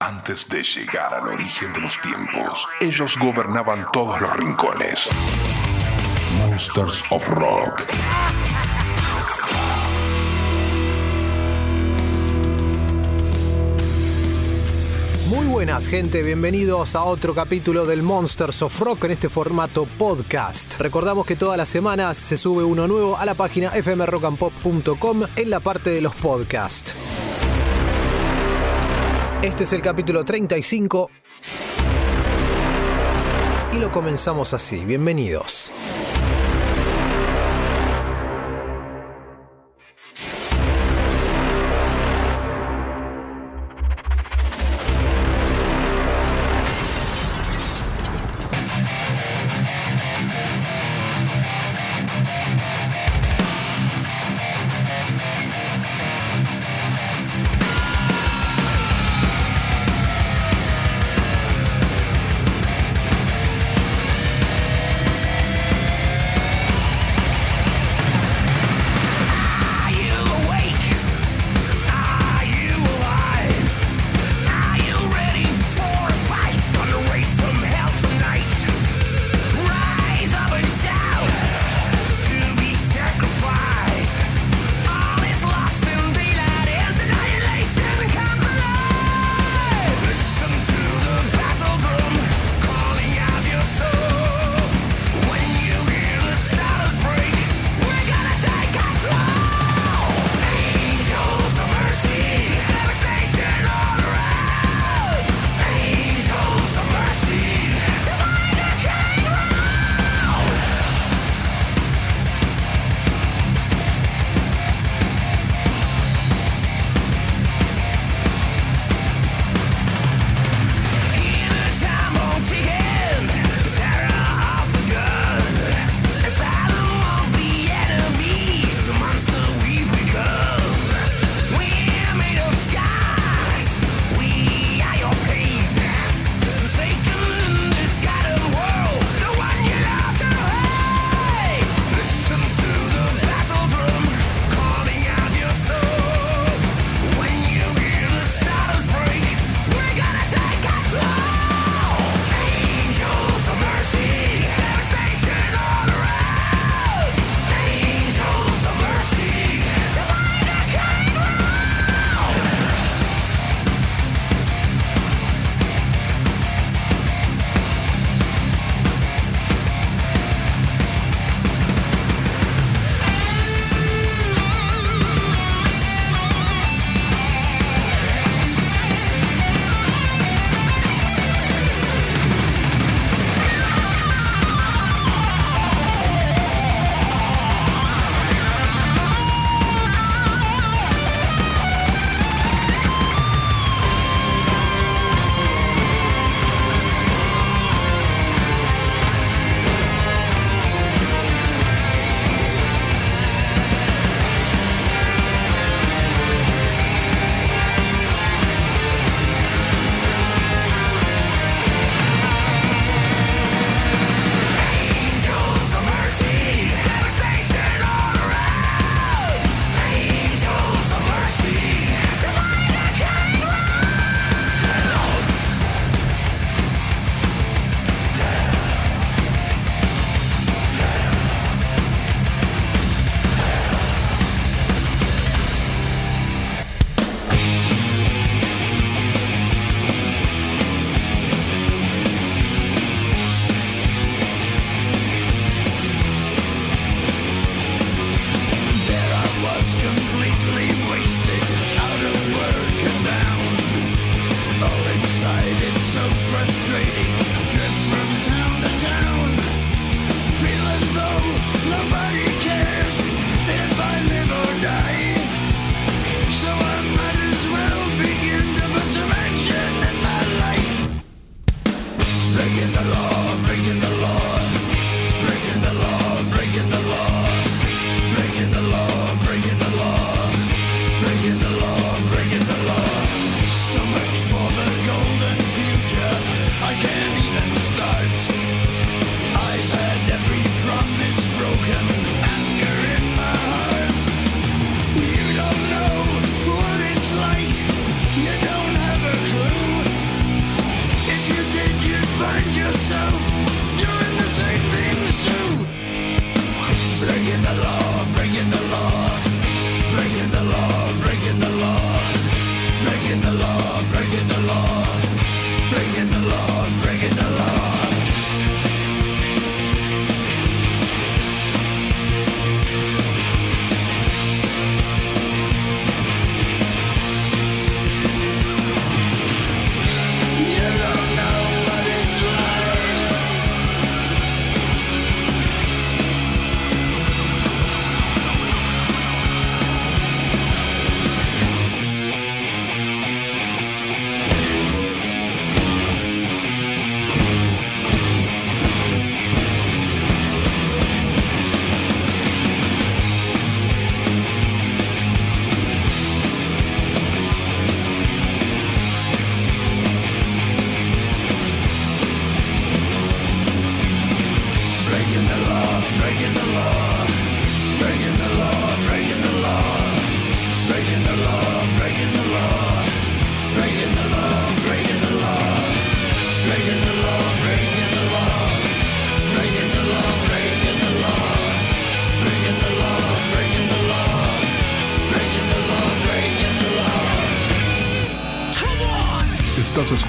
Antes de llegar al origen de los tiempos, ellos gobernaban todos los rincones. Monsters of Rock. Muy buenas gente, bienvenidos a otro capítulo del Monsters of Rock en este formato podcast. Recordamos que todas las semanas se sube uno nuevo a la página fmrockandpop.com en la parte de los podcasts. Este es el capítulo 35 y lo comenzamos así. Bienvenidos.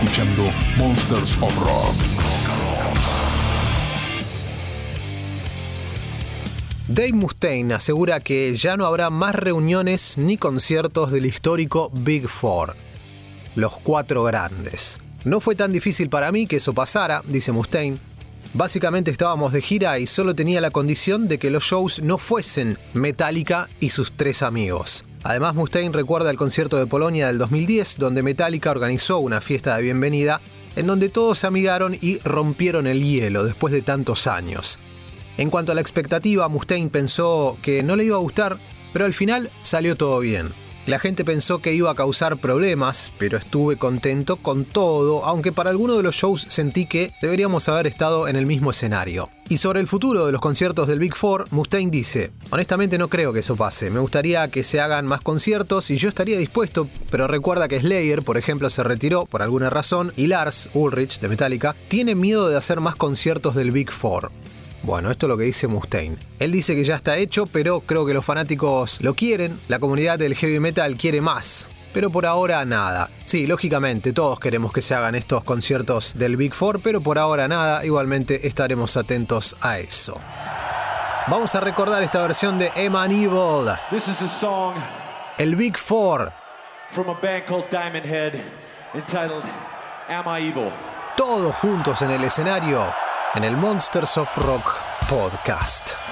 Escuchando Monsters of Rock. Dave Mustaine asegura que ya no habrá más reuniones ni conciertos del histórico Big Four, los cuatro grandes. No fue tan difícil para mí que eso pasara, dice Mustaine. Básicamente estábamos de gira y solo tenía la condición de que los shows no fuesen Metallica y sus tres amigos. Además, Mustaine recuerda el concierto de Polonia del 2010, donde Metallica organizó una fiesta de bienvenida en donde todos se amigaron y rompieron el hielo después de tantos años. En cuanto a la expectativa, Mustaine pensó que no le iba a gustar, pero al final salió todo bien. La gente pensó que iba a causar problemas, pero estuve contento con todo, aunque para alguno de los shows sentí que deberíamos haber estado en el mismo escenario. Y sobre el futuro de los conciertos del Big Four, Mustaine dice, honestamente no creo que eso pase, me gustaría que se hagan más conciertos y yo estaría dispuesto, pero recuerda que Slayer, por ejemplo, se retiró por alguna razón y Lars Ulrich de Metallica tiene miedo de hacer más conciertos del Big Four. Bueno, esto es lo que dice Mustaine. Él dice que ya está hecho, pero creo que los fanáticos lo quieren, la comunidad del heavy metal quiere más. Pero por ahora nada. Sí, lógicamente todos queremos que se hagan estos conciertos del Big Four, pero por ahora nada, igualmente estaremos atentos a eso. Vamos a recordar esta versión de Eman Evil, This is a song el Big Four, from a band called Diamond Head entitled Am I Evil? todos juntos en el escenario, en el Monsters of Rock podcast.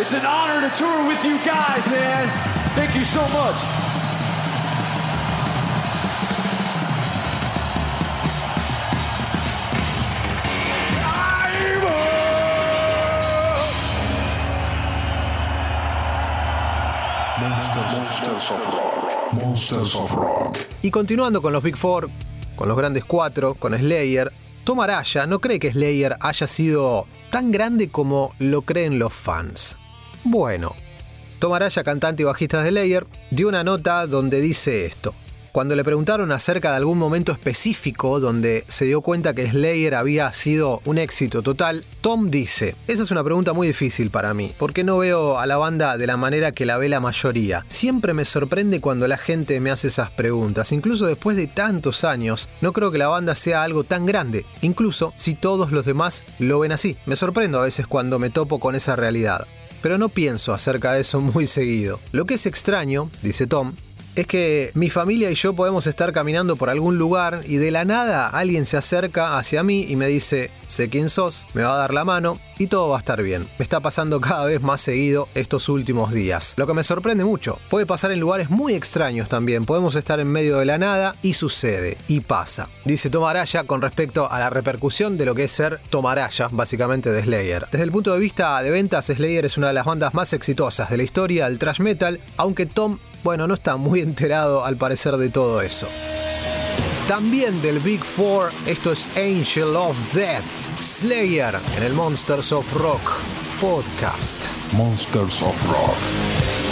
It's an honor to tour with you guys, man. Thank you so much. Monsters, Monsters of Rock. Monsters of Rock. Y continuando con los Big Four, con los grandes cuatro, con Slayer, Tom Araya no cree que Slayer haya sido tan grande como lo creen los fans. Bueno, Tom Araya, cantante y bajista de Slayer, dio una nota donde dice esto. Cuando le preguntaron acerca de algún momento específico donde se dio cuenta que Slayer había sido un éxito total, Tom dice, esa es una pregunta muy difícil para mí, porque no veo a la banda de la manera que la ve la mayoría. Siempre me sorprende cuando la gente me hace esas preguntas, incluso después de tantos años, no creo que la banda sea algo tan grande, incluso si todos los demás lo ven así. Me sorprendo a veces cuando me topo con esa realidad. Pero no pienso acerca de eso muy seguido. Lo que es extraño, dice Tom, es que mi familia y yo podemos estar caminando por algún lugar y de la nada alguien se acerca hacia mí y me dice, sé quién sos, me va a dar la mano y todo va a estar bien. Me está pasando cada vez más seguido estos últimos días, lo que me sorprende mucho. Puede pasar en lugares muy extraños también, podemos estar en medio de la nada y sucede, y pasa. Dice Tomaraya con respecto a la repercusión de lo que es ser Tomaraya, básicamente de Slayer. Desde el punto de vista de ventas, Slayer es una de las bandas más exitosas de la historia del thrash metal, aunque Tom bueno, no está muy enterado al parecer de todo eso. También del Big Four, esto es Angel of Death, Slayer, en el Monsters of Rock podcast. Monsters of Rock.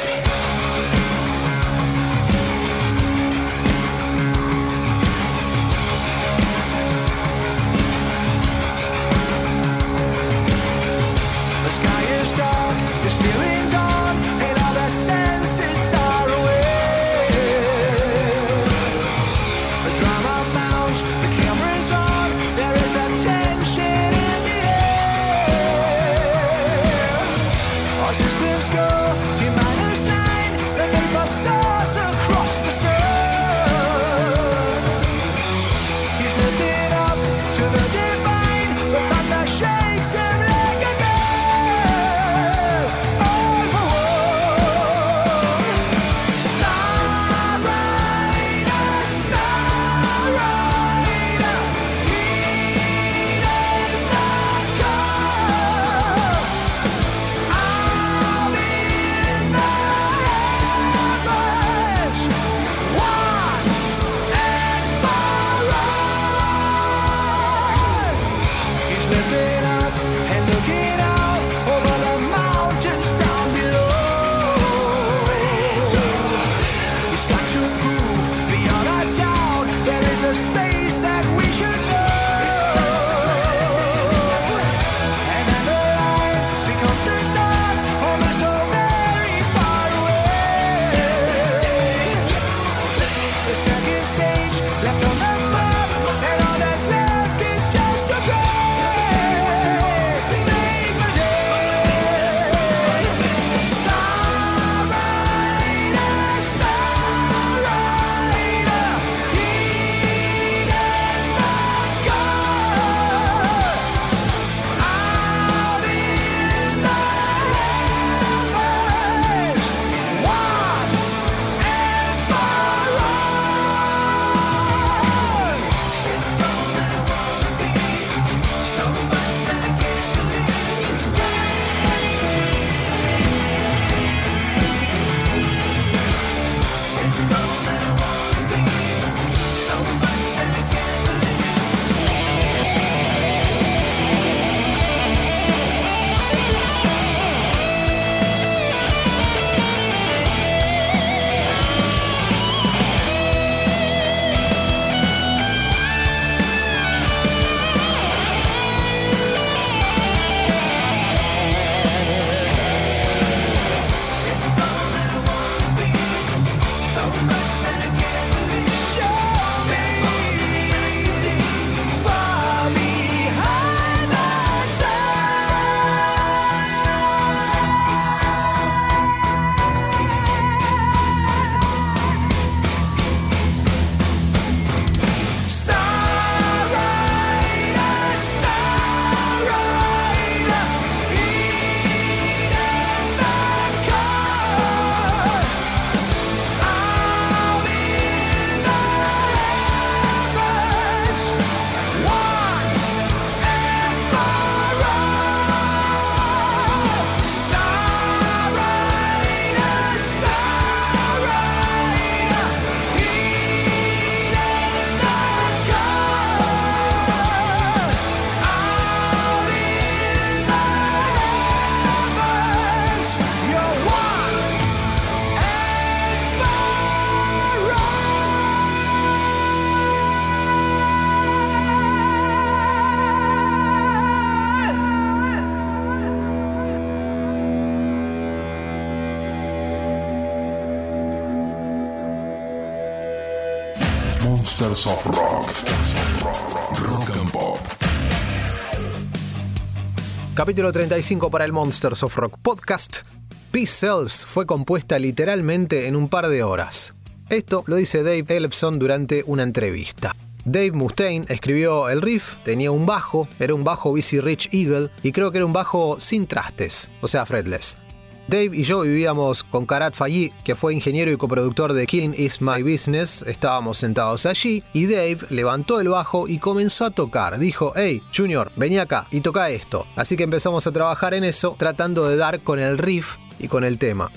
Capítulo 35 para el Monsters of Rock podcast. Selves fue compuesta literalmente en un par de horas. Esto lo dice Dave Ellefson durante una entrevista. Dave Mustaine escribió el riff, tenía un bajo, era un bajo BC Rich Eagle y creo que era un bajo sin trastes, o sea, fretless. Dave y yo vivíamos con Karat Fayi, que fue ingeniero y coproductor de Killing Is My Business. Estábamos sentados allí y Dave levantó el bajo y comenzó a tocar. Dijo, hey, Junior, vení acá y toca esto. Así que empezamos a trabajar en eso, tratando de dar con el riff y con el tema.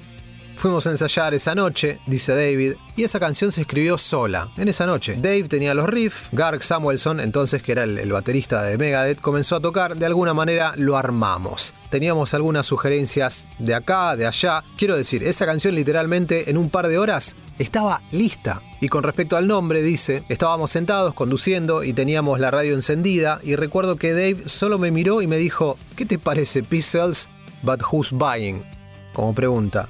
Fuimos a ensayar esa noche, dice David, y esa canción se escribió sola, en esa noche. Dave tenía los riffs, Garg Samuelson, entonces que era el, el baterista de Megadeth, comenzó a tocar, de alguna manera lo armamos. Teníamos algunas sugerencias de acá, de allá. Quiero decir, esa canción literalmente en un par de horas estaba lista. Y con respecto al nombre, dice, estábamos sentados conduciendo y teníamos la radio encendida y recuerdo que Dave solo me miró y me dijo, ¿qué te parece Pistols, but who's buying? Como pregunta.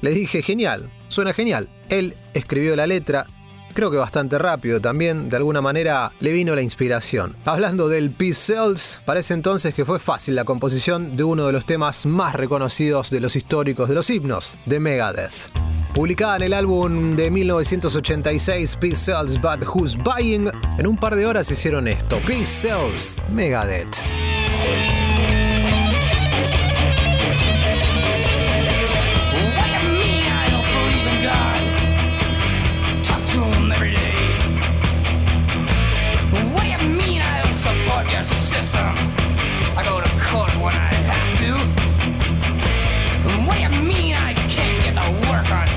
Le dije, genial, suena genial. Él escribió la letra, creo que bastante rápido también, de alguna manera le vino la inspiración. Hablando del Peace Cells, parece entonces que fue fácil la composición de uno de los temas más reconocidos de los históricos de los himnos, de Megadeth. Publicada en el álbum de 1986 Peace Cells But Who's Buying, en un par de horas hicieron esto, Peace Cells, Megadeth.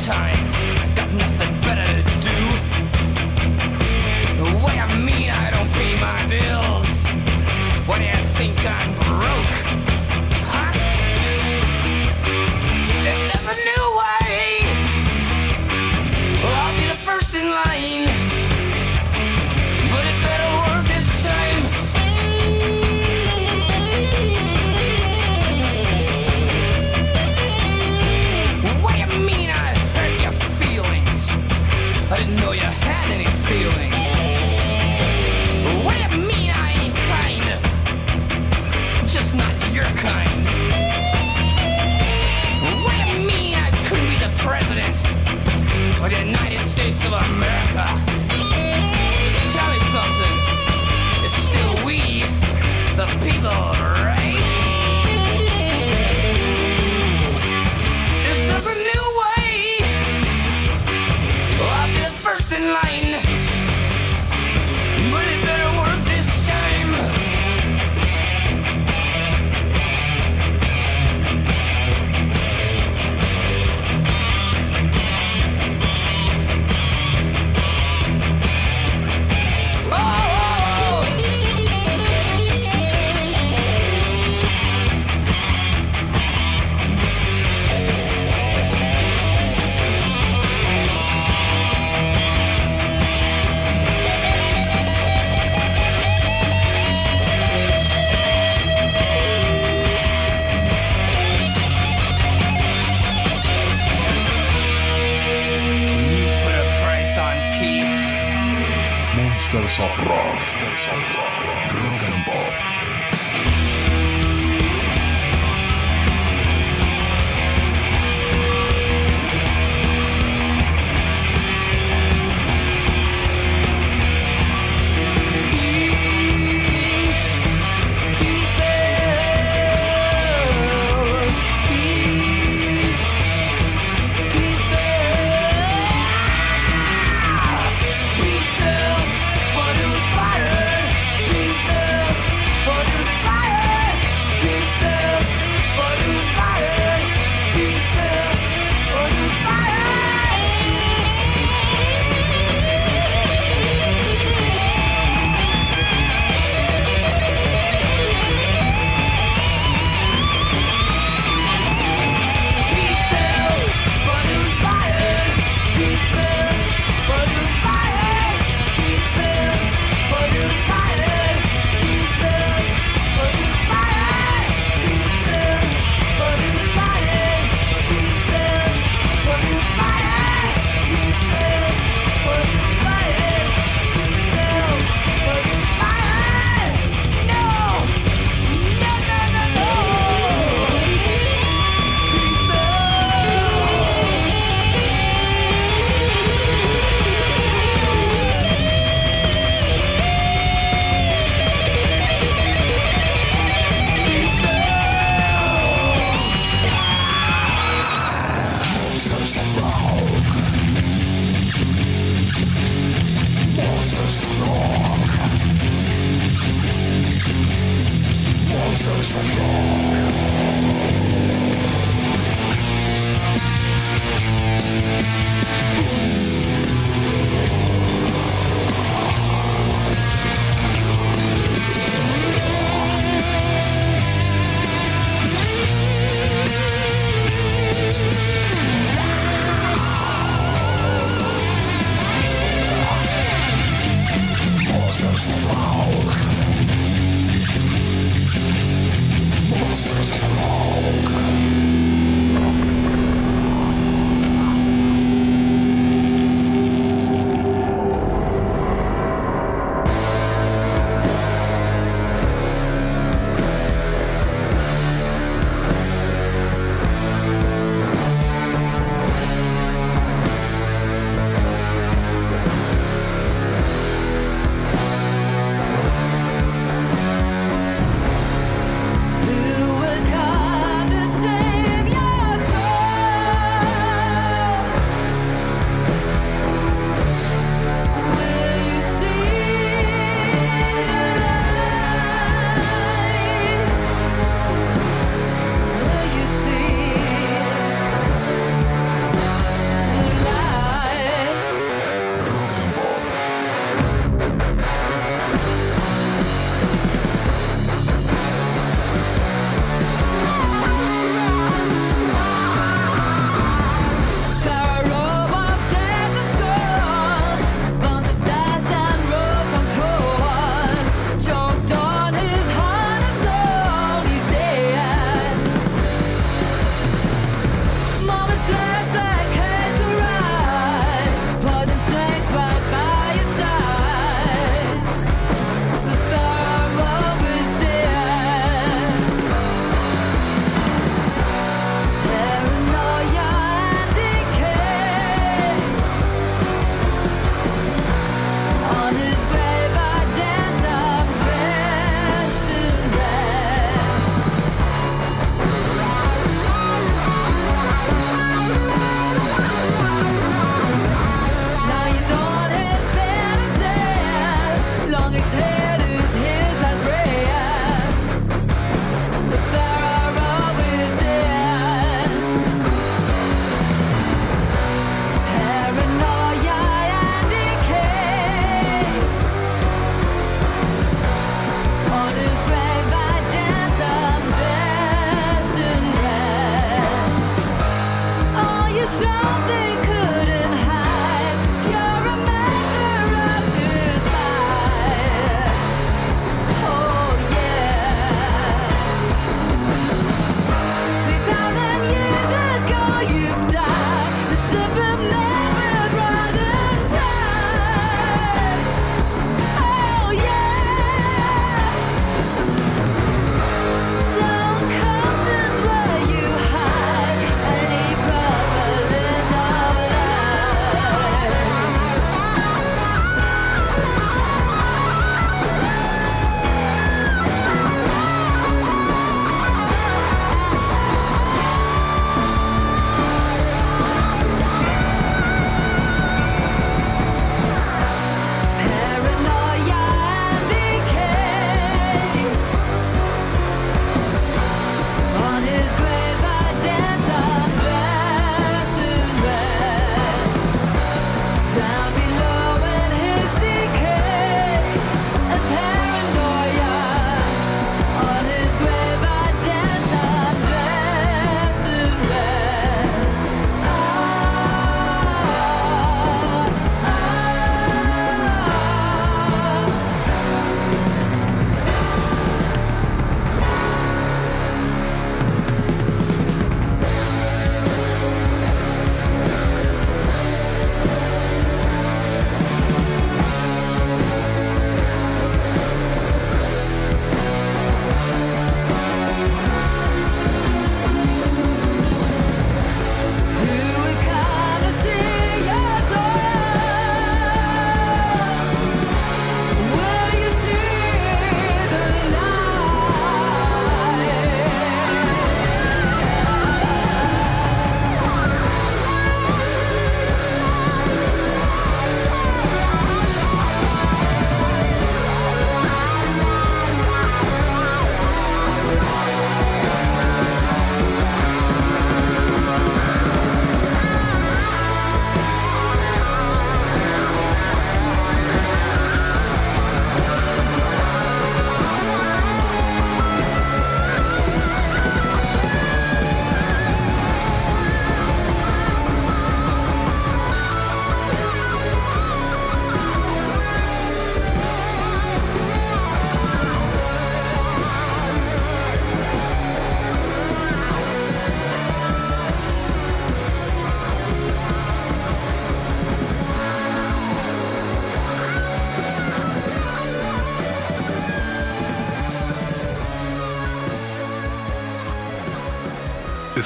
Time? Of the United States of America?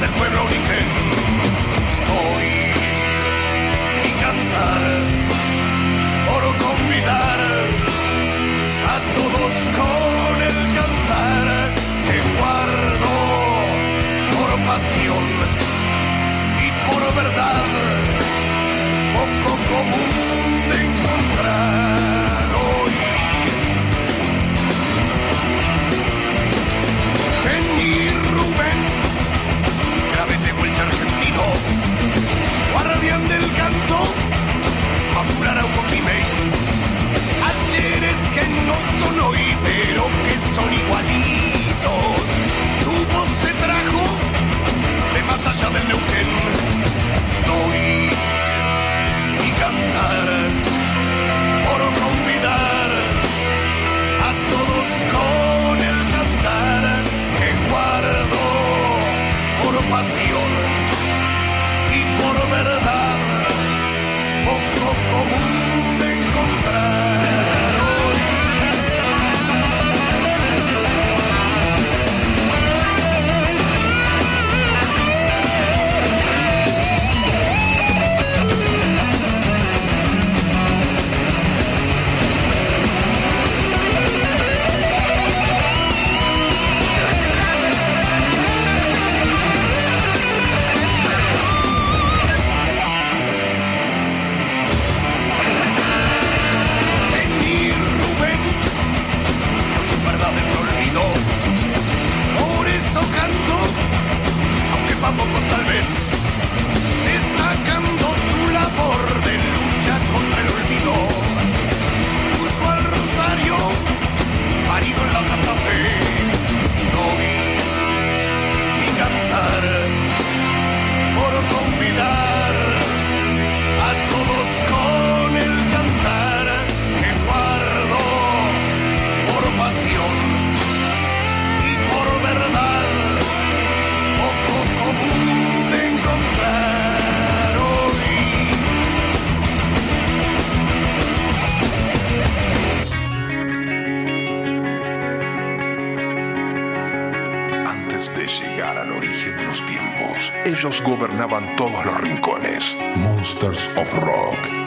del pueblo origen. todos los rincones. Monsters of Rock.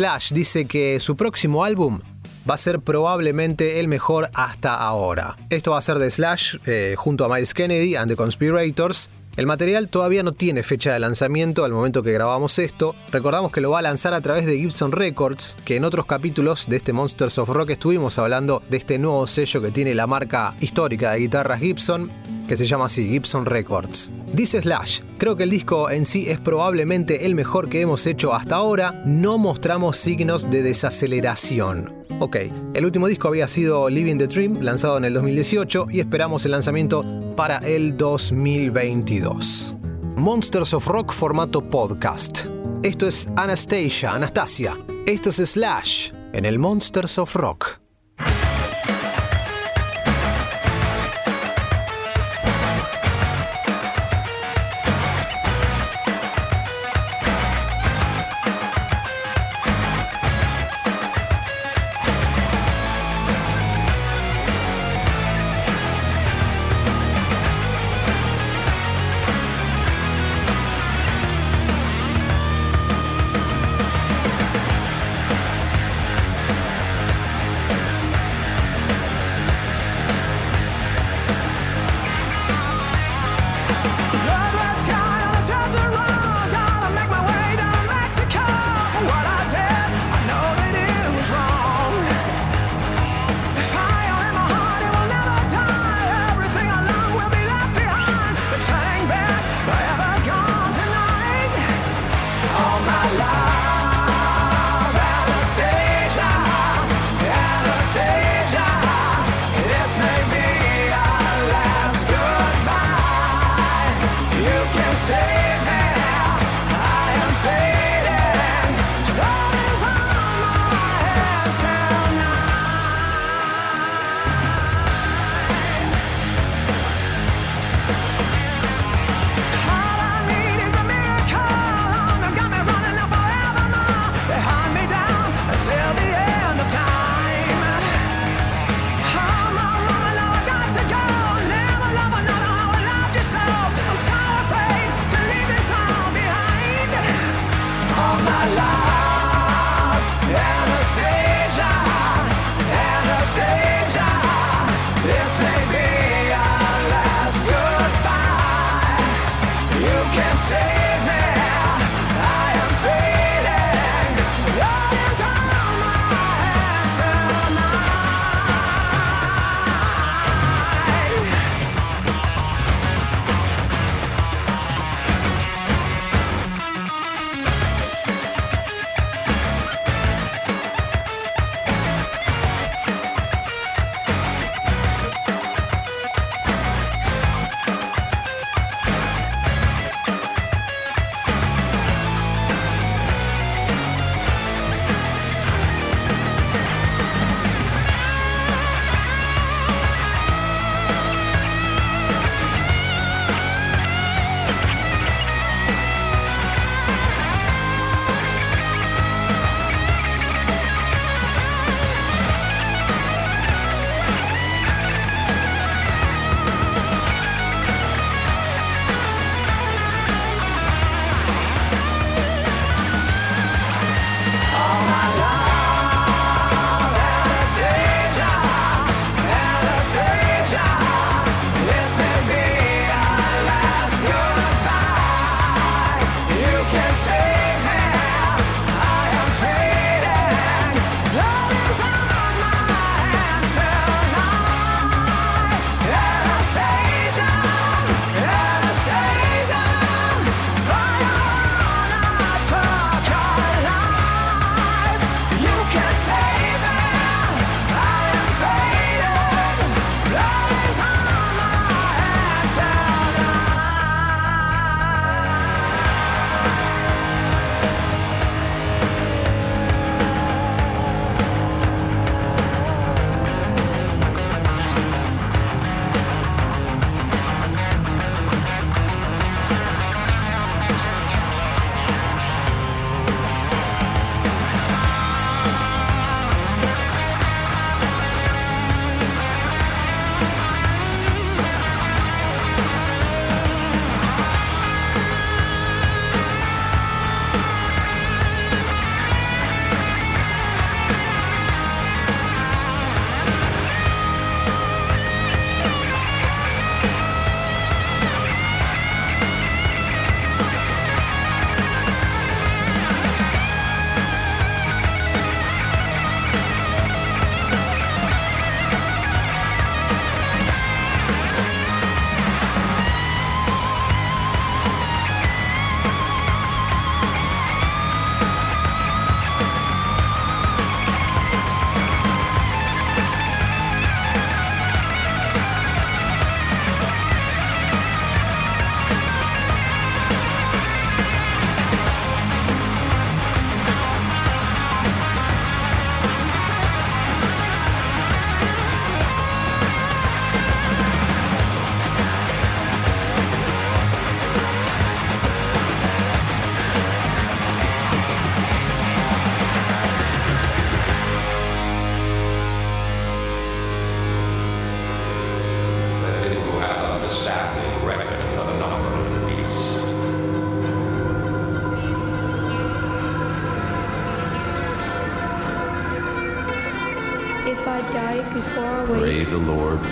Slash dice que su próximo álbum va a ser probablemente el mejor hasta ahora. Esto va a ser de Slash eh, junto a Miles Kennedy and the Conspirators. El material todavía no tiene fecha de lanzamiento al momento que grabamos esto. Recordamos que lo va a lanzar a través de Gibson Records, que en otros capítulos de este Monsters of Rock estuvimos hablando de este nuevo sello que tiene la marca histórica de guitarras Gibson, que se llama así, Gibson Records. Dice Slash, creo que el disco en sí es probablemente el mejor que hemos hecho hasta ahora, no mostramos signos de desaceleración. Ok, el último disco había sido Living the Dream, lanzado en el 2018, y esperamos el lanzamiento para el 2022. Monsters of Rock formato podcast. Esto es Anastasia, Anastasia. Esto es Slash en el Monsters of Rock.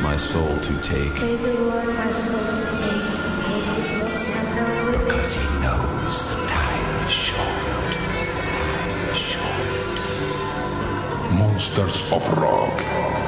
My soul to take. the Lord my soul to take. Haste his little sacrament. Because he knows the time is short. The time is short. Monsters of Rock.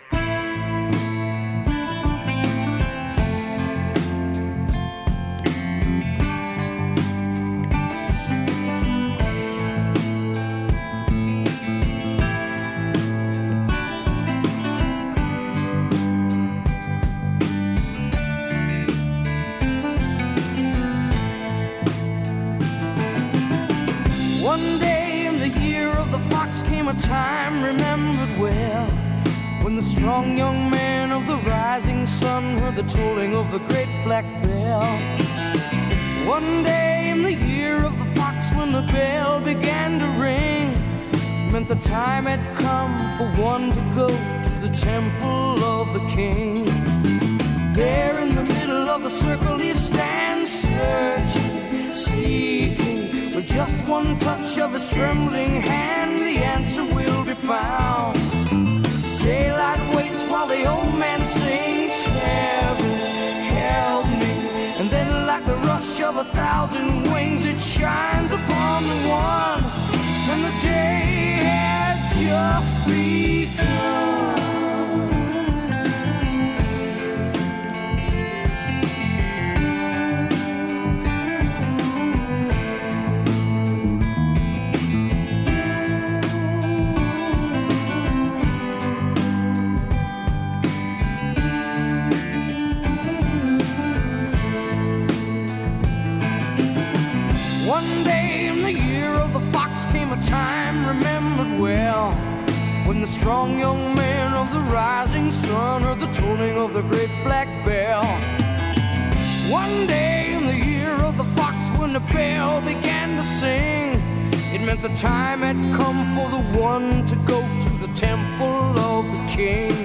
The tolling of the great black bell. One day in the year of the fox when the bell began to ring meant the time had come for one to go to the temple of the king. There in the middle of the circle he stands searching, seeking. With just one touch of his trembling hand, the answer will be found. Daylight waits while the old man of a thousand wings, it shines upon the one. And the day had just begun. Strong young man of the rising sun heard the tolling of the great black bell. One day in the year of the fox when the bell began to sing, it meant the time had come for the one to go to the temple of the king.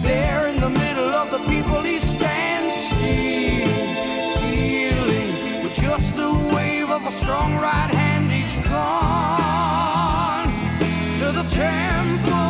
There in the middle of the people he stands, seeing, feeling, with just a wave of a strong right hand, to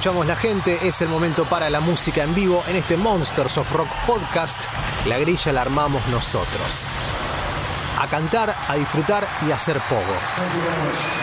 escuchamos la gente, es el momento para la música en vivo en este Monsters of Rock podcast. La grilla la armamos nosotros. A cantar, a disfrutar y a hacer pogo.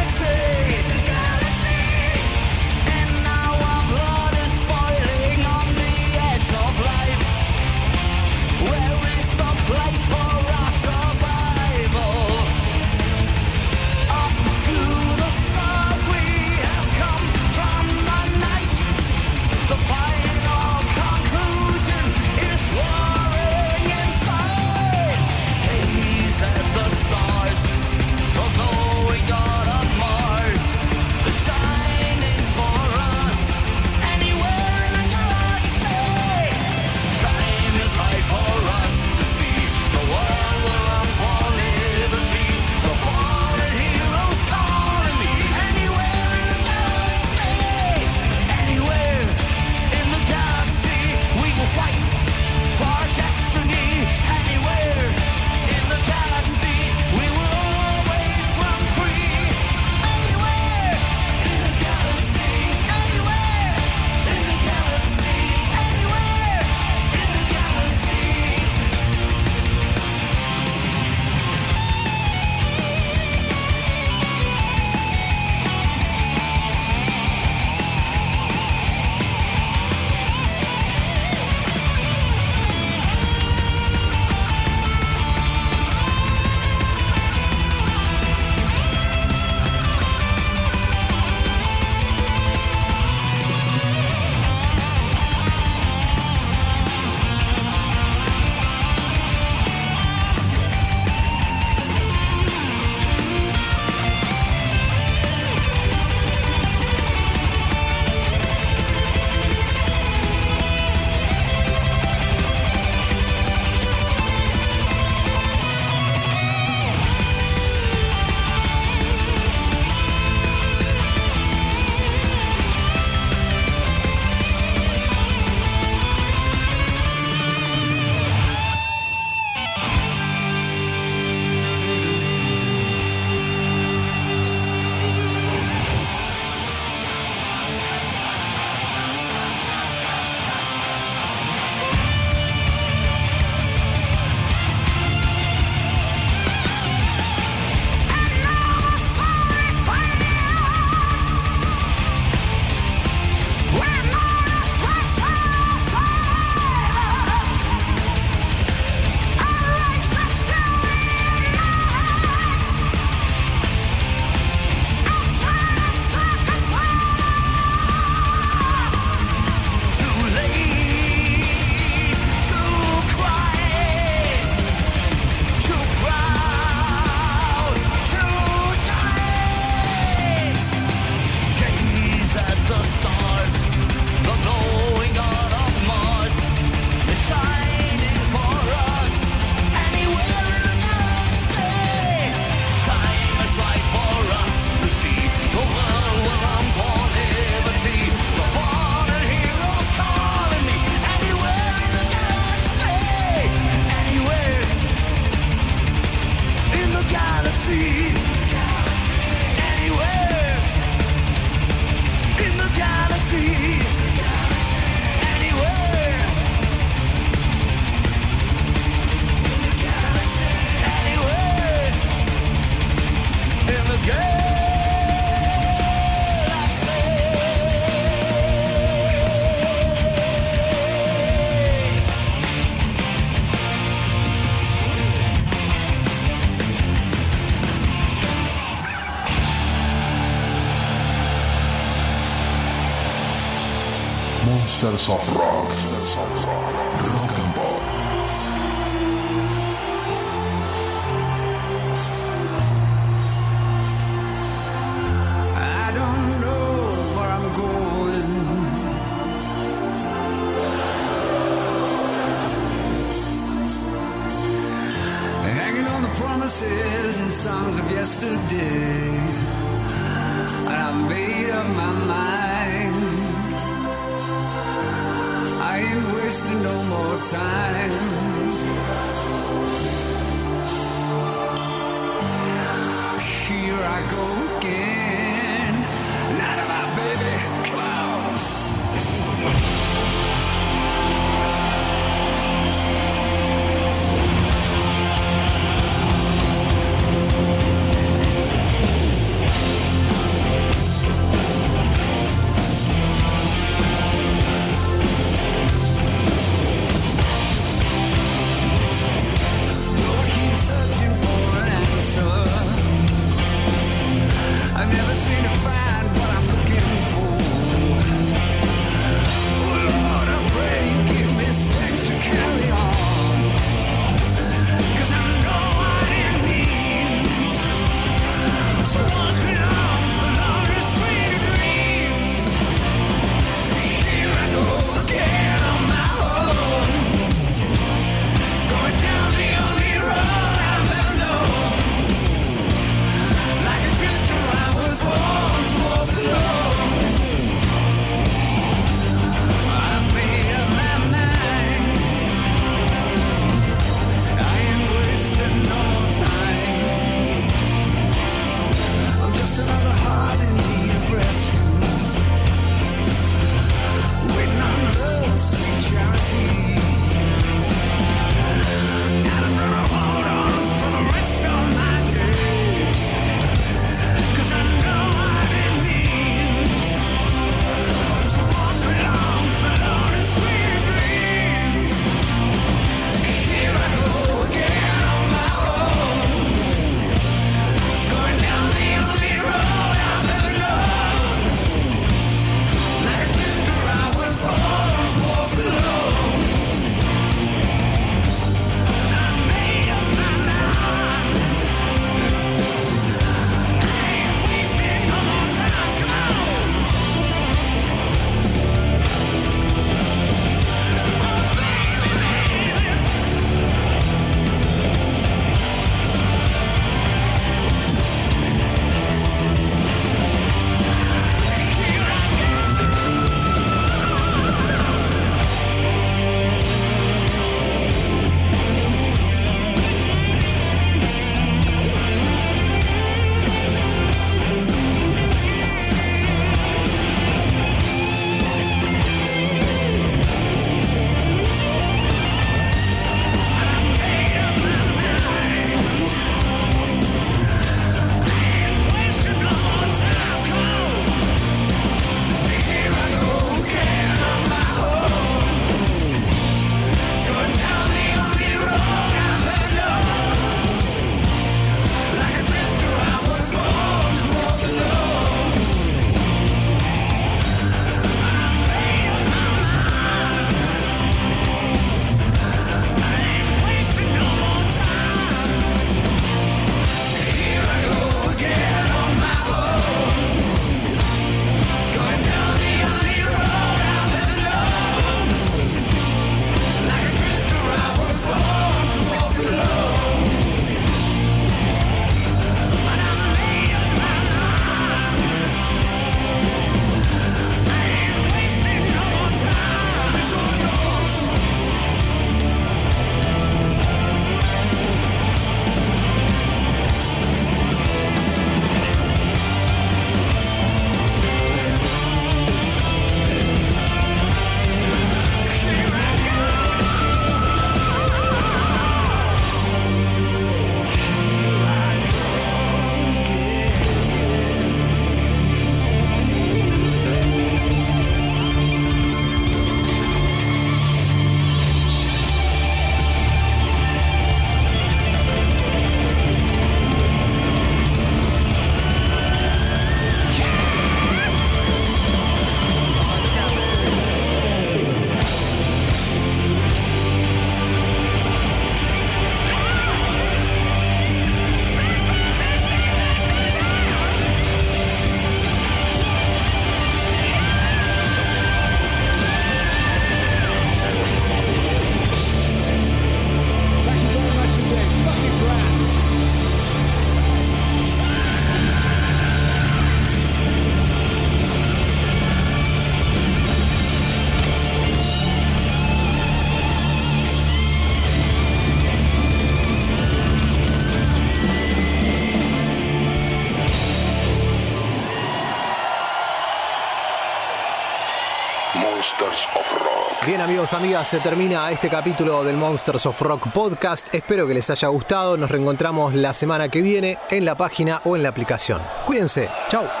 amigos, amigas, se termina este capítulo del Monsters of Rock podcast. Espero que les haya gustado. Nos reencontramos la semana que viene en la página o en la aplicación. Cuídense. Chao.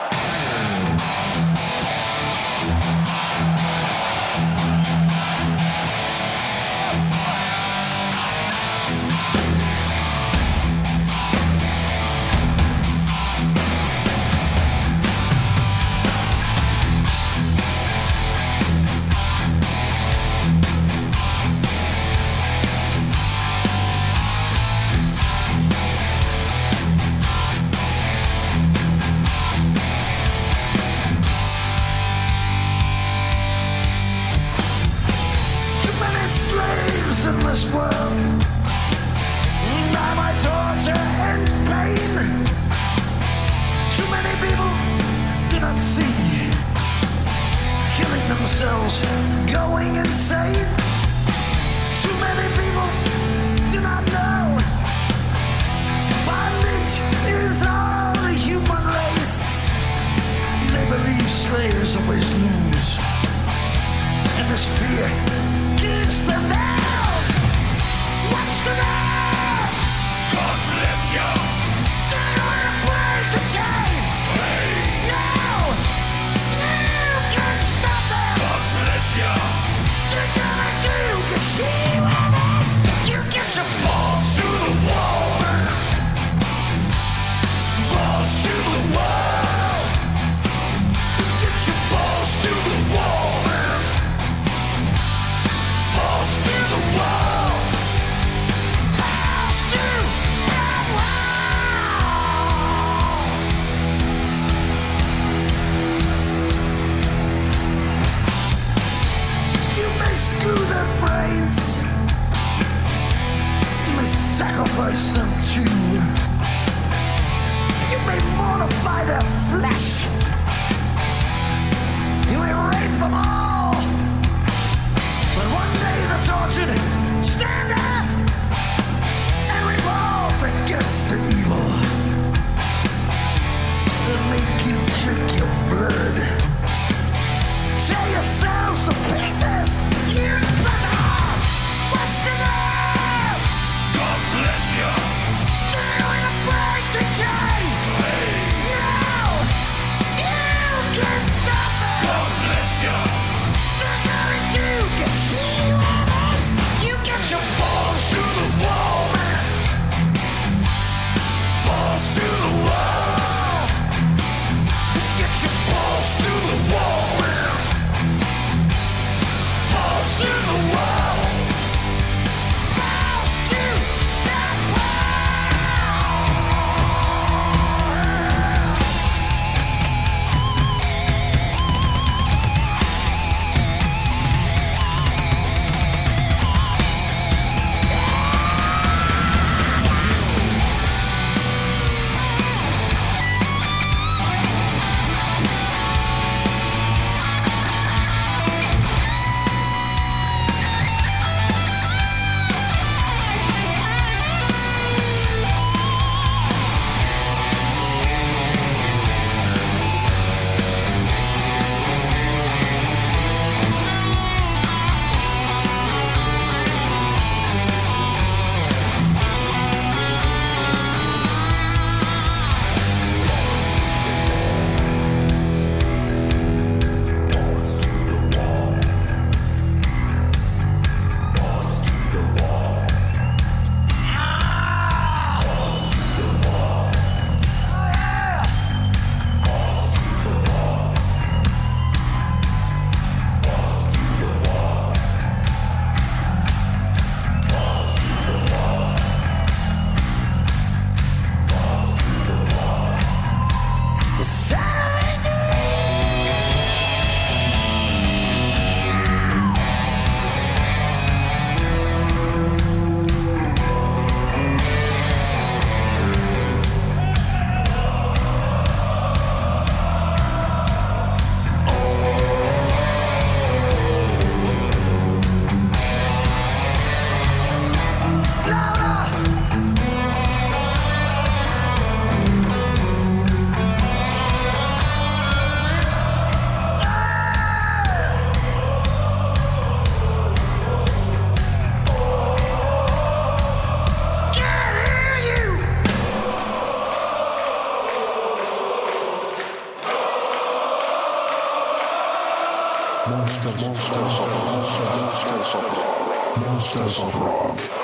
trust them Monsters, monsters, of, monsters, monsters of rock. Monsters of rock.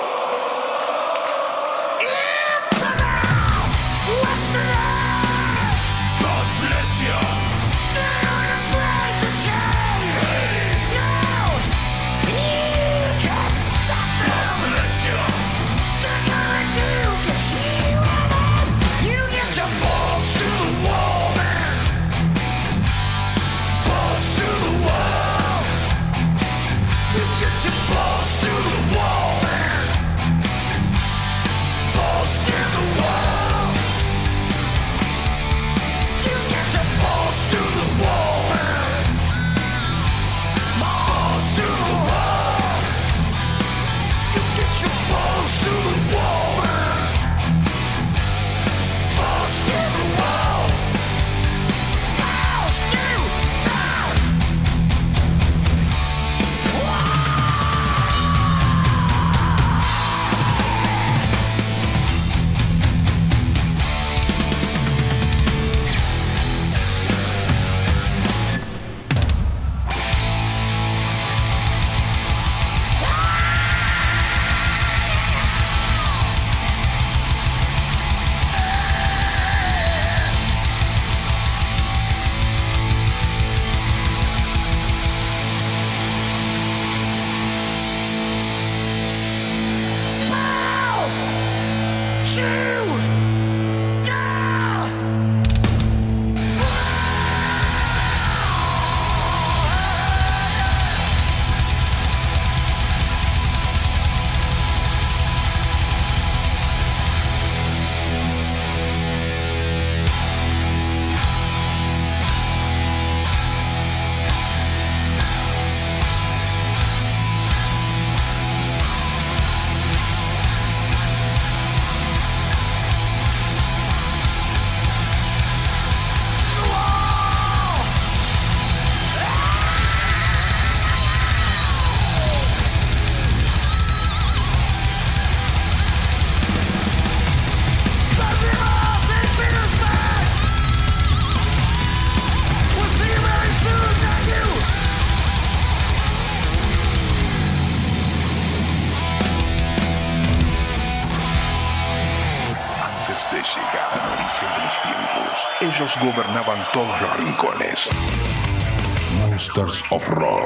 Of raw.